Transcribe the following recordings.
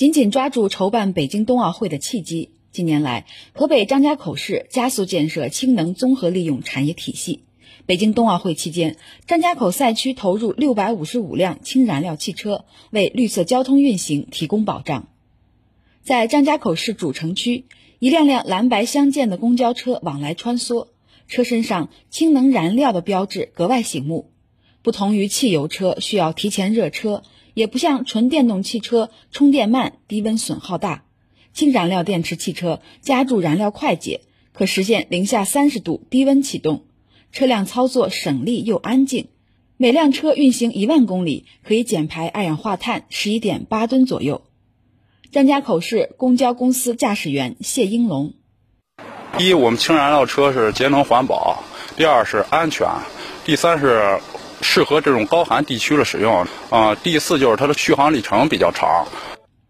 紧紧抓住筹办北京冬奥会的契机，近年来，河北张家口市加速建设氢能综合利用产业体系。北京冬奥会期间，张家口赛区投入六百五十五辆氢燃料汽车，为绿色交通运行提供保障。在张家口市主城区，一辆辆蓝白相间的公交车往来穿梭，车身上氢能燃料的标志格外醒目。不同于汽油车需要提前热车。也不像纯电动汽车充电慢、低温损耗大，氢燃料电池汽车加注燃料快捷，可实现零下三十度低温启动，车辆操作省力又安静。每辆车运行一万公里，可以减排二氧化碳十一点八吨左右。张家口市公交公司驾驶员谢英龙：一，我们氢燃料车是节能环保；第二是安全；第三是。适合这种高寒地区的使用啊。第四就是它的续航里程比较长。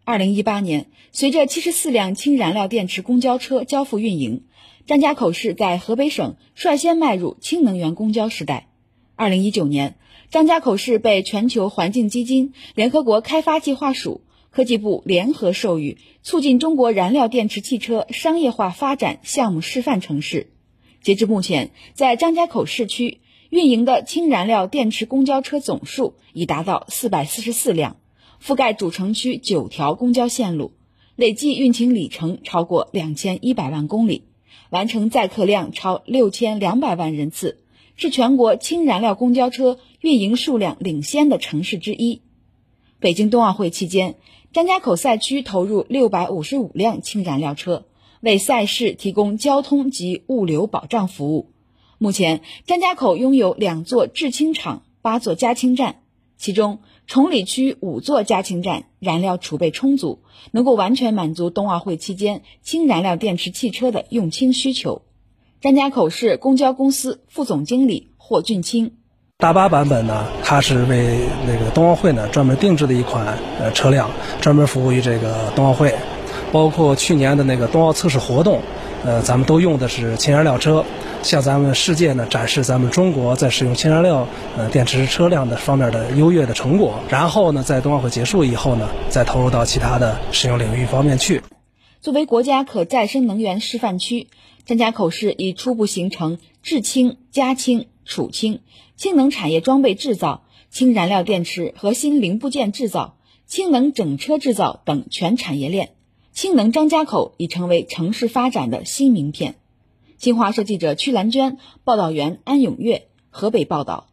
二零一八年，随着七十四辆氢燃料电池公交车交付运营，张家口市在河北省率先迈入氢能源公交时代。二零一九年，张家口市被全球环境基金、联合国开发计划署、科技部联合授予促进中国燃料电池汽车商业化发展项目示范城市。截至目前，在张家口市区。运营的氢燃料电池公交车总数已达到四百四十四辆，覆盖主城区九条公交线路，累计运行里程超过两千一百万公里，完成载客量超六千两百万人次，是全国氢燃料公交车运营数量领先的城市之一。北京冬奥会期间，张家口赛区投入六百五十五辆氢燃料车，为赛事提供交通及物流保障服务。目前，张家口拥有两座制氢厂、八座加氢站，其中崇礼区五座加氢站燃料储备充足，能够完全满足冬奥会期间氢燃料电池汽车的用氢需求。张家口市公交公司副总经理霍俊清：大巴版本呢，它是为那个冬奥会呢专门定制的一款呃车辆，专门服务于这个冬奥会。包括去年的那个冬奥测试活动，呃，咱们都用的是氢燃料车。向咱们世界呢展示咱们中国在使用氢燃料呃电池车辆的方面的优越的成果，然后呢，在冬奥会结束以后呢，再投入到其他的使用领域方面去。作为国家可再生能源示范区，张家口市已初步形成制氢、加氢、储氢、氢能产业装备制造、氢燃料电池核心零部件制造、氢能整车制造等全产业链。氢能张家口已成为城市发展的新名片。新华社记者屈兰娟，报道员安永月，河北报道。